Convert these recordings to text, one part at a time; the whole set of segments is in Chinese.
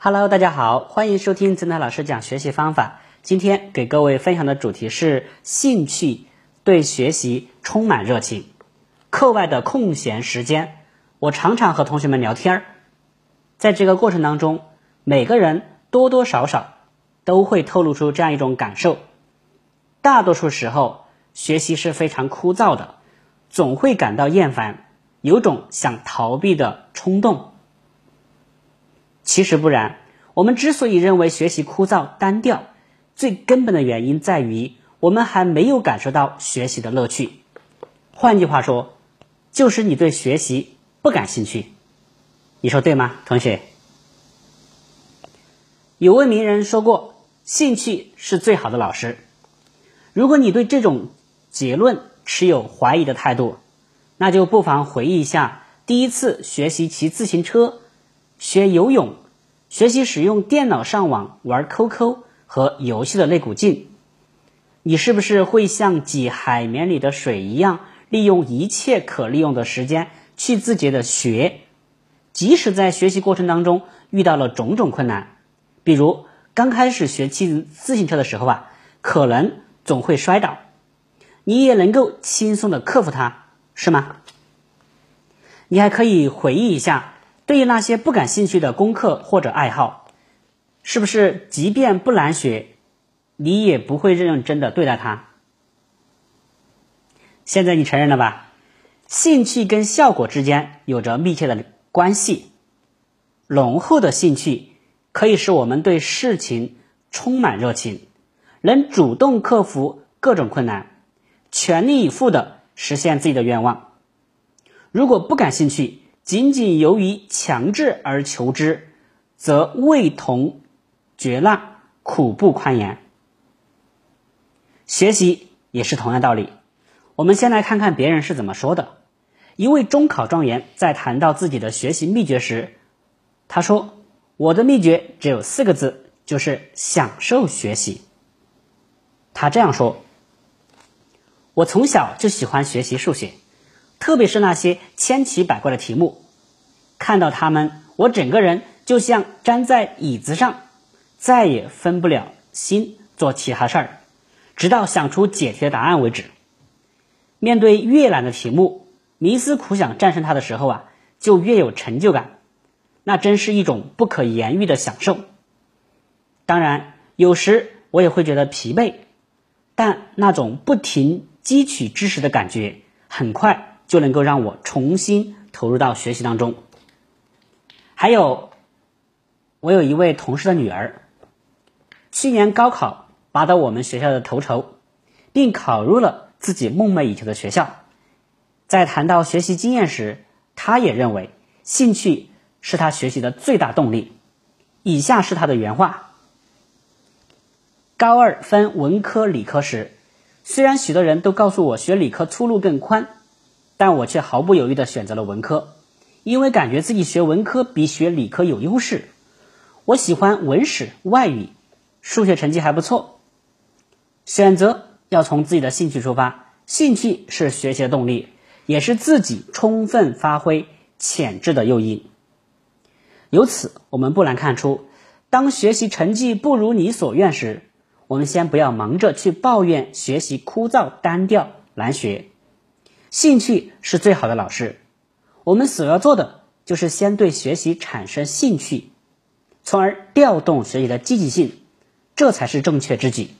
Hello，大家好，欢迎收听曾泰老师讲学习方法。今天给各位分享的主题是兴趣，对学习充满热情。课外的空闲时间，我常常和同学们聊天儿，在这个过程当中，每个人多多少少都会透露出这样一种感受：大多数时候，学习是非常枯燥的，总会感到厌烦，有种想逃避的冲动。其实不然，我们之所以认为学习枯燥单调，最根本的原因在于我们还没有感受到学习的乐趣。换句话说，就是你对学习不感兴趣。你说对吗，同学？有位名人说过：“兴趣是最好的老师。”如果你对这种结论持有怀疑的态度，那就不妨回忆一下第一次学习骑自行车。学游泳，学习使用电脑上网、玩 QQ 和游戏的那股劲，你是不是会像挤海绵里的水一样，利用一切可利用的时间去自觉的学？即使在学习过程当中遇到了种种困难，比如刚开始学骑自行车的时候啊，可能总会摔倒，你也能够轻松的克服它，是吗？你还可以回忆一下。对于那些不感兴趣的功课或者爱好，是不是即便不难学，你也不会认真的对待它？现在你承认了吧？兴趣跟效果之间有着密切的关系。浓厚的兴趣可以使我们对事情充满热情，能主动克服各种困难，全力以赴的实现自己的愿望。如果不感兴趣，仅仅由于强制而求之，则味同嚼蜡，苦不堪言。学习也是同样道理。我们先来看看别人是怎么说的。一位中考状元在谈到自己的学习秘诀时，他说：“我的秘诀只有四个字，就是享受学习。”他这样说：“我从小就喜欢学习数学。”特别是那些千奇百怪的题目，看到他们，我整个人就像粘在椅子上，再也分不了心做其他事儿，直到想出解题的答案为止。面对越难的题目，冥思苦想战胜它的时候啊，就越有成就感，那真是一种不可言喻的享受。当然，有时我也会觉得疲惫，但那种不停汲取知识的感觉，很快。就能够让我重新投入到学习当中。还有，我有一位同事的女儿，去年高考拔得我们学校的头筹，并考入了自己梦寐以求的学校。在谈到学习经验时，她也认为兴趣是她学习的最大动力。以下是她的原话：高二分文科理科时，虽然许多人都告诉我学理科出路更宽。但我却毫不犹豫地选择了文科，因为感觉自己学文科比学理科有优势。我喜欢文史外语，数学成绩还不错。选择要从自己的兴趣出发，兴趣是学习的动力，也是自己充分发挥潜质的诱因。由此，我们不难看出，当学习成绩不如你所愿时，我们先不要忙着去抱怨学习枯燥单调难学。兴趣是最好的老师，我们所要做的就是先对学习产生兴趣，从而调动学习的积极性，这才是正确之举。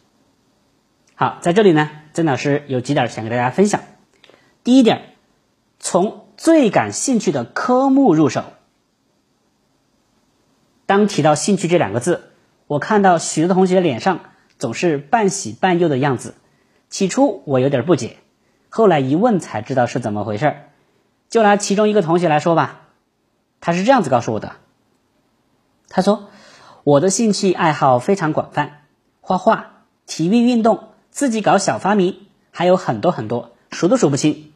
好，在这里呢，曾老师有几点想跟大家分享。第一点，从最感兴趣的科目入手。当提到兴趣这两个字，我看到许多同学脸上总是半喜半忧的样子，起初我有点不解。后来一问才知道是怎么回事就拿其中一个同学来说吧，他是这样子告诉我的。他说：“我的兴趣爱好非常广泛，画画、体育运动、自己搞小发明，还有很多很多，数都数不清。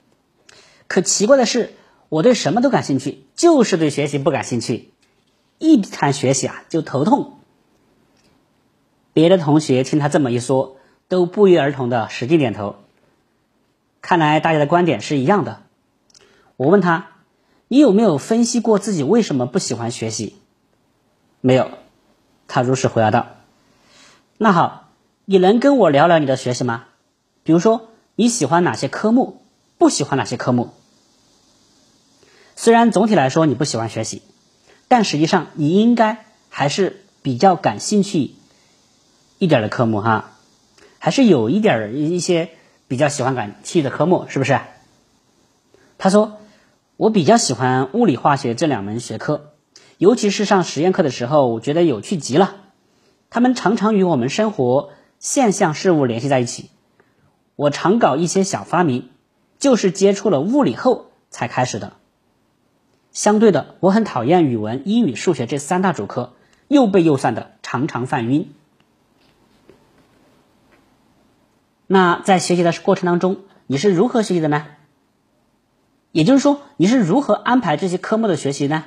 可奇怪的是，我对什么都感兴趣，就是对学习不感兴趣。一谈学习啊，就头痛。”别的同学听他这么一说，都不约而同的使劲点头。看来大家的观点是一样的。我问他：“你有没有分析过自己为什么不喜欢学习？”没有。他如实回答道：“那好，你能跟我聊聊你的学习吗？比如说你喜欢哪些科目，不喜欢哪些科目？虽然总体来说你不喜欢学习，但实际上你应该还是比较感兴趣一点的科目哈，还是有一点一些比较喜欢感兴趣的科目，是不是？”他说：“我比较喜欢物理化学这两门学科，尤其是上实验课的时候，我觉得有趣极了。他们常常与我们生活现象事物联系在一起。我常搞一些小发明，就是接触了物理后才开始的。相对的，我很讨厌语文、英语、数学这三大主科，又背又算的，常常犯晕。那在学习的过程当中，你是如何学习的呢？”也就是说，你是如何安排这些科目的学习呢？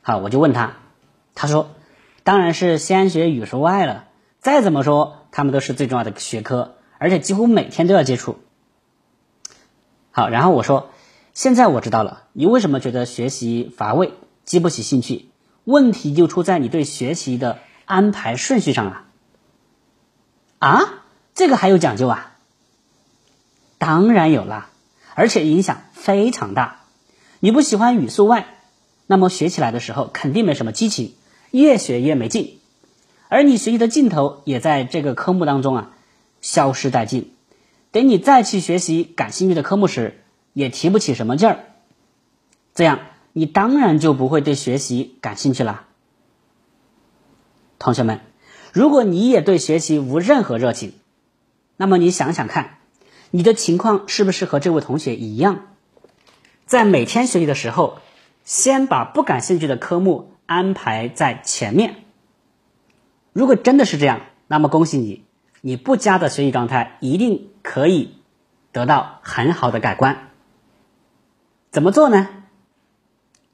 好，我就问他，他说，当然是先学语数外了。再怎么说，他们都是最重要的学科，而且几乎每天都要接触。好，然后我说，现在我知道了，你为什么觉得学习乏味，激不起兴趣？问题就出在你对学习的安排顺序上啊！啊，这个还有讲究啊？当然有啦。而且影响非常大。你不喜欢语数外，那么学起来的时候肯定没什么激情，越学越没劲。而你学习的劲头也在这个科目当中啊消失殆尽。等你再去学习感兴趣的科目时，也提不起什么劲儿。这样你当然就不会对学习感兴趣啦。同学们，如果你也对学习无任何热情，那么你想想看。你的情况是不是和这位同学一样，在每天学习的时候，先把不感兴趣的科目安排在前面？如果真的是这样，那么恭喜你，你不佳的学习状态一定可以得到很好的改观。怎么做呢？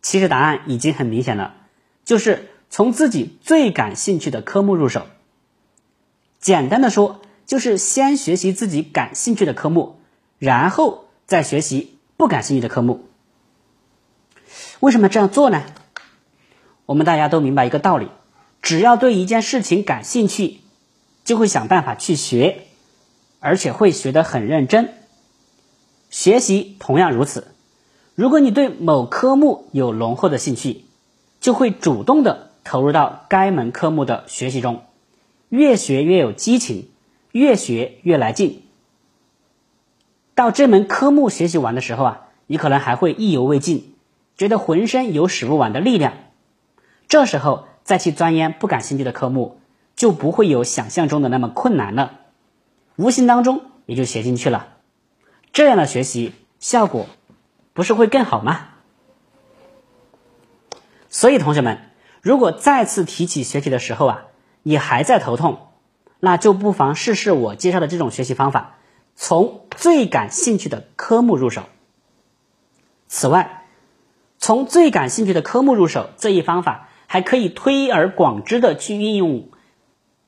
其实答案已经很明显了，就是从自己最感兴趣的科目入手。简单的说。就是先学习自己感兴趣的科目，然后再学习不感兴趣的科目。为什么这样做呢？我们大家都明白一个道理：只要对一件事情感兴趣，就会想办法去学，而且会学得很认真。学习同样如此，如果你对某科目有浓厚的兴趣，就会主动的投入到该门科目的学习中，越学越有激情。越学越来劲，到这门科目学习完的时候啊，你可能还会意犹未尽，觉得浑身有使不完的力量。这时候再去钻研不感兴趣的科目，就不会有想象中的那么困难了，无形当中也就学进去了。这样的学习效果不是会更好吗？所以同学们，如果再次提起学习的时候啊，你还在头痛。那就不妨试试我介绍的这种学习方法，从最感兴趣的科目入手。此外，从最感兴趣的科目入手这一方法还可以推而广之的去运用。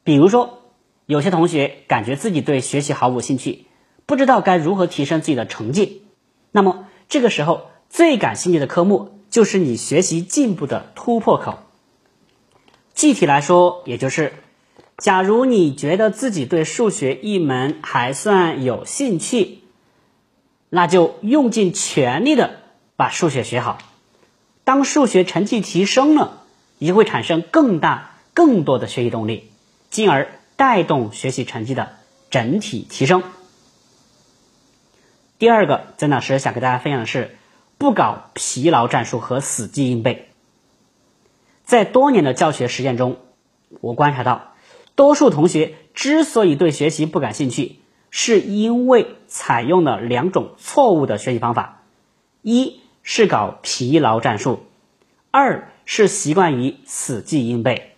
比如说，有些同学感觉自己对学习毫无兴趣，不知道该如何提升自己的成绩，那么这个时候最感兴趣的科目就是你学习进步的突破口。具体来说，也就是。假如你觉得自己对数学一门还算有兴趣，那就用尽全力的把数学学好。当数学成绩提升了，你就会产生更大、更多的学习动力，进而带动学习成绩的整体提升。第二个，曾老师想给大家分享的是，不搞疲劳战术和死记硬背。在多年的教学实践中，我观察到。多数同学之所以对学习不感兴趣，是因为采用了两种错误的学习方法：一是搞疲劳战术，二是习惯于死记硬背。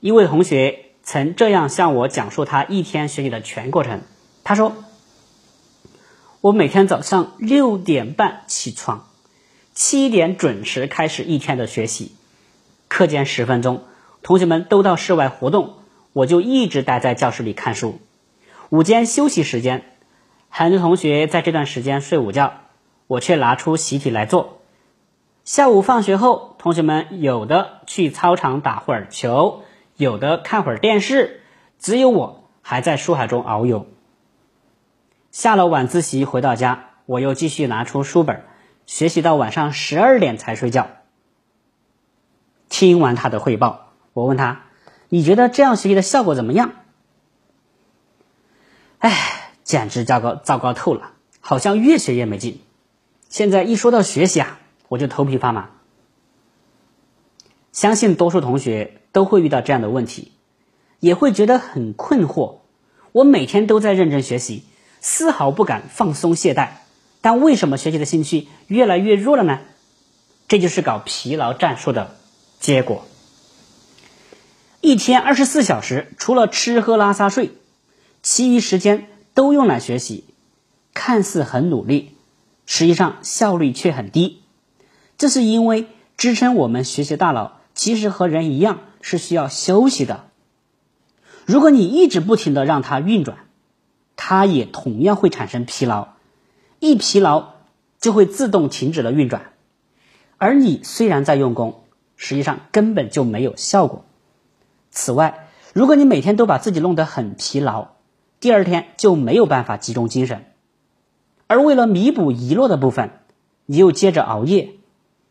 一位同学曾这样向我讲述他一天学习的全过程。他说：“我每天早上六点半起床，七点准时开始一天的学习，课间十分钟。”同学们都到室外活动，我就一直待在教室里看书。午间休息时间，很多同学在这段时间睡午觉，我却拿出习题来做。下午放学后，同学们有的去操场打会儿球，有的看会儿电视，只有我还在书海中遨游。下了晚自习回到家，我又继续拿出书本，学习到晚上十二点才睡觉。听完他的汇报，我问他：“你觉得这样学习的效果怎么样？”哎，简直糟糕，糟糕透了，好像越学越没劲。现在一说到学习啊，我就头皮发麻。相信多数同学都会遇到这样的问题，也会觉得很困惑。我每天都在认真学习，丝毫不敢放松懈怠，但为什么学习的兴趣越来越弱了呢？这就是搞疲劳战术的结果。一天二十四小时，除了吃喝拉撒睡，其余时间都用来学习，看似很努力，实际上效率却很低。这是因为支撑我们学习大脑。其实和人一样是需要休息的。如果你一直不停的让它运转，它也同样会产生疲劳，一疲劳就会自动停止了运转。而你虽然在用功，实际上根本就没有效果。此外，如果你每天都把自己弄得很疲劳，第二天就没有办法集中精神。而为了弥补遗落的部分，你又接着熬夜，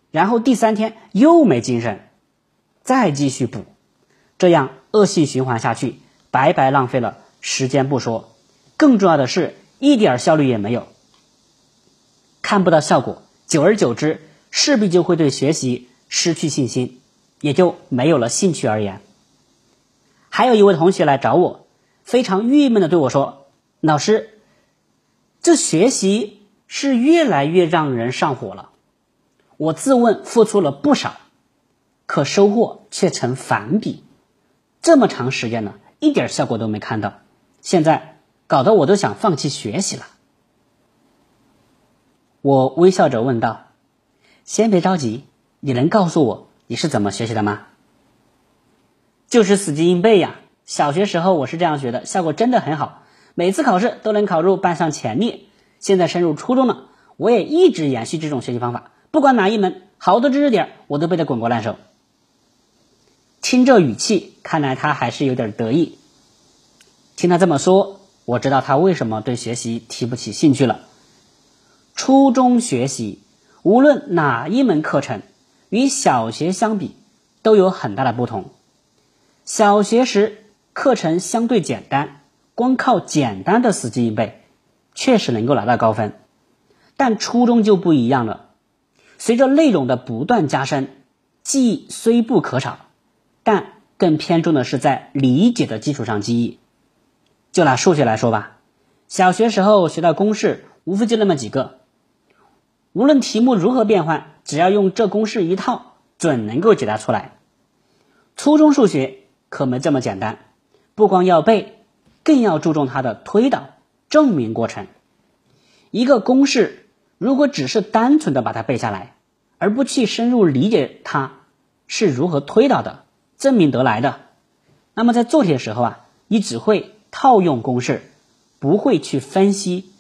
然后第三天又没精神。再继续补，这样恶性循环下去，白白浪费了时间不说，更重要的是一点效率也没有，看不到效果，久而久之，势必就会对学习失去信心，也就没有了兴趣而言。还有一位同学来找我，非常郁闷的对我说：“老师，这学习是越来越让人上火了，我自问付出了不少。”可收获却成反比，这么长时间了，一点效果都没看到，现在搞得我都想放弃学习了。我微笑着问道：“先别着急，你能告诉我你是怎么学习的吗？”就是死记硬背呀。小学时候我是这样学的，效果真的很好，每次考试都能考入班上前列。现在升入初中了，我也一直延续这种学习方法，不管哪一门好多知识点，我都背得滚瓜烂熟。听这语气，看来他还是有点得意。听他这么说，我知道他为什么对学习提不起兴趣了。初中学习，无论哪一门课程，与小学相比都有很大的不同。小学时课程相对简单，光靠简单的死记硬背，确实能够拿到高分。但初中就不一样了，随着内容的不断加深，记忆虽不可少。但更偏重的是在理解的基础上记忆。就拿数学来说吧，小学时候学到公式，无非就那么几个，无论题目如何变换，只要用这公式一套，准能够解答出来。初中数学可没这么简单，不光要背，更要注重它的推导、证明过程。一个公式如果只是单纯的把它背下来，而不去深入理解它是如何推导的。证明得来的，那么在做题的时候啊，你只会套用公式，不会去分析，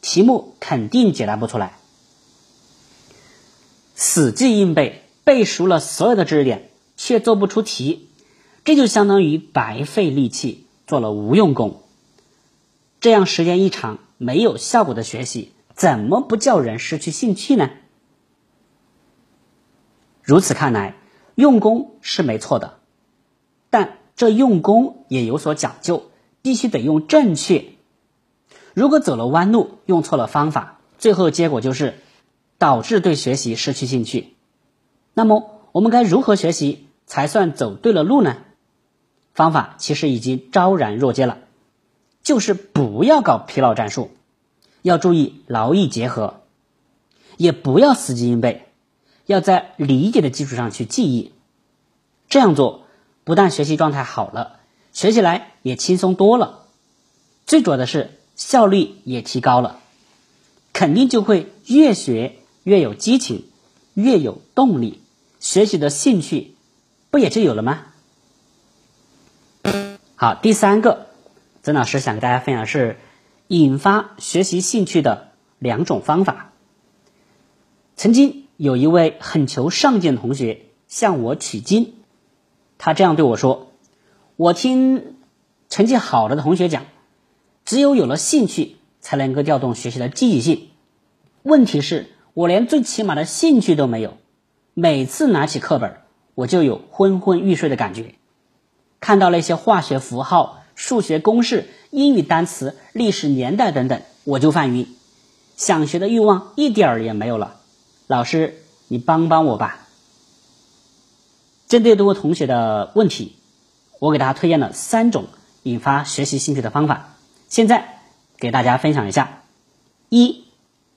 题目肯定解答不出来。死记硬背，背熟了所有的知识点，却做不出题，这就相当于白费力气，做了无用功。这样时间一长，没有效果的学习，怎么不叫人失去兴趣呢？如此看来，用功是没错的。但这用功也有所讲究，必须得用正确。如果走了弯路，用错了方法，最后结果就是导致对学习失去兴趣。那么我们该如何学习才算走对了路呢？方法其实已经昭然若揭了，就是不要搞疲劳战术，要注意劳逸结合，也不要死记硬背，要在理解的基础上去记忆。这样做。不但学习状态好了，学起来也轻松多了，最主要的是效率也提高了，肯定就会越学越有激情，越有动力，学习的兴趣不也就有了吗？好，第三个，曾老师想跟大家分享的是引发学习兴趣的两种方法。曾经有一位很求上进的同学向我取经。他这样对我说：“我听成绩好的同学讲，只有有了兴趣，才能够调动学习的积极性。问题是，我连最起码的兴趣都没有，每次拿起课本，我就有昏昏欲睡的感觉。看到那些化学符号、数学公式、英语单词、历史年代等等，我就犯晕，想学的欲望一点儿也没有了。老师，你帮帮我吧。针对这位同学的问题，我给大家推荐了三种引发学习兴趣的方法，现在给大家分享一下。一、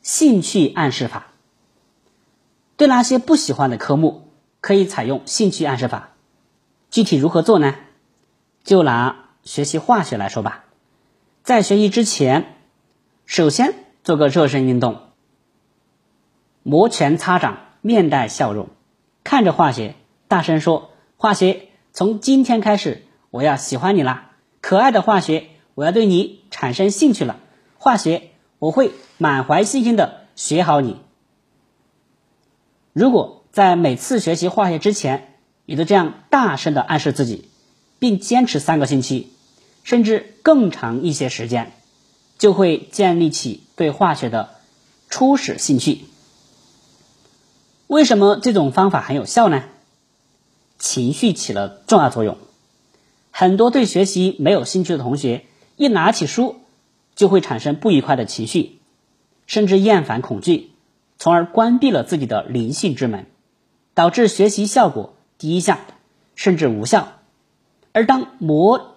兴趣暗示法。对那些不喜欢的科目，可以采用兴趣暗示法。具体如何做呢？就拿学习化学来说吧，在学习之前，首先做个热身运动，摩拳擦掌，面带笑容，看着化学。大声说：“化学，从今天开始，我要喜欢你啦！可爱的化学，我要对你产生兴趣了。化学，我会满怀信心的学好你。如果在每次学习化学之前，你都这样大声的暗示自己，并坚持三个星期，甚至更长一些时间，就会建立起对化学的初始兴趣。为什么这种方法很有效呢？”情绪起了重要作用。很多对学习没有兴趣的同学，一拿起书就会产生不愉快的情绪，甚至厌烦、恐惧，从而关闭了自己的灵性之门，导致学习效果低下，甚至无效。而当摩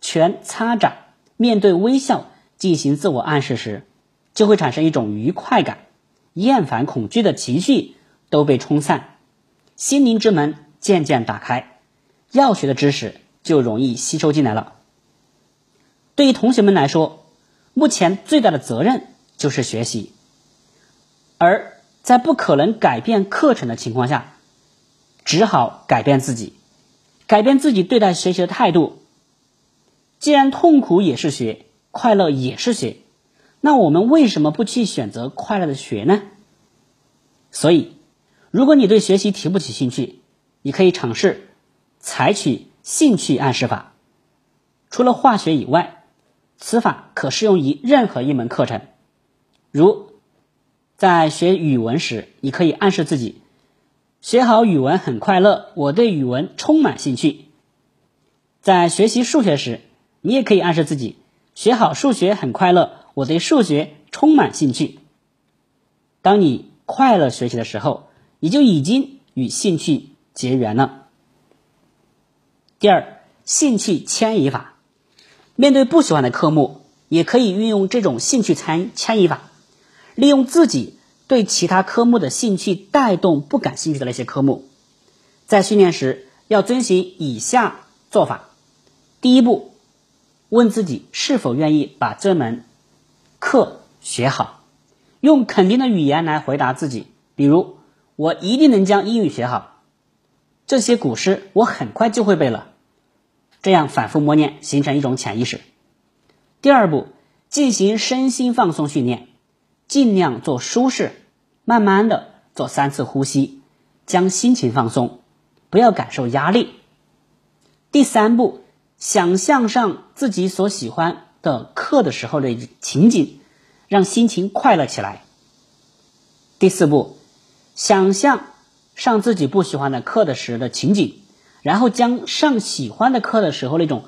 拳擦掌、面对微笑进行自我暗示时，就会产生一种愉快感，厌烦、恐惧的情绪都被冲散，心灵之门。渐渐打开，要学的知识就容易吸收进来了。对于同学们来说，目前最大的责任就是学习，而在不可能改变课程的情况下，只好改变自己，改变自己对待学习的态度。既然痛苦也是学，快乐也是学，那我们为什么不去选择快乐的学呢？所以，如果你对学习提不起兴趣，你可以尝试采取兴趣暗示法。除了化学以外，此法可适用于任何一门课程。如在学语文时，你可以暗示自己学好语文很快乐，我对语文充满兴趣。在学习数学时，你也可以暗示自己学好数学很快乐，我对数学充满兴趣。当你快乐学习的时候，你就已经与兴趣。结缘了。第二，兴趣迁移法，面对不喜欢的科目，也可以运用这种兴趣参迁移法，利用自己对其他科目的兴趣带动不感兴趣的那些科目。在训练时要遵循以下做法：第一步，问自己是否愿意把这门课学好，用肯定的语言来回答自己，比如我一定能将英语学好。这些古诗我很快就会背了，这样反复默念，形成一种潜意识。第二步，进行身心放松训练，尽量做舒适，慢慢的做三次呼吸，将心情放松，不要感受压力。第三步，想象上自己所喜欢的课的时候的情景，让心情快乐起来。第四步，想象。上自己不喜欢的课的时的情景，然后将上喜欢的课的时候那种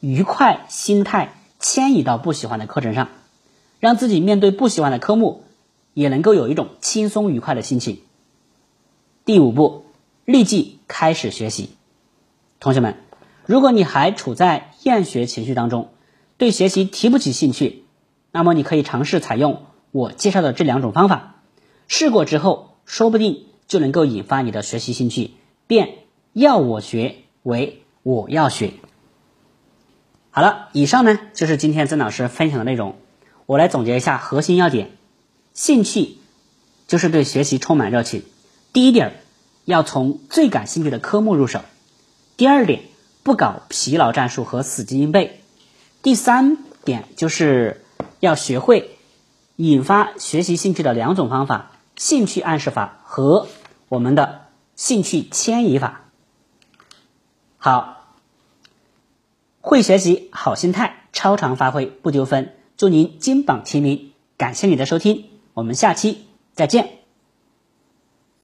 愉快心态迁移到不喜欢的课程上，让自己面对不喜欢的科目也能够有一种轻松愉快的心情。第五步，立即开始学习。同学们，如果你还处在厌学情绪当中，对学习提不起兴趣，那么你可以尝试采用我介绍的这两种方法，试过之后，说不定。就能够引发你的学习兴趣，变要我学为我要学。好了，以上呢就是今天曾老师分享的内容。我来总结一下核心要点：兴趣就是对学习充满热情。第一点，要从最感兴趣的科目入手；第二点，不搞疲劳战术和死记硬背；第三点，就是要学会引发学习兴趣的两种方法：兴趣暗示法和。我们的兴趣迁移法，好，会学习，好心态，超常发挥不丢分。祝您金榜题名！感谢你的收听，我们下期再见。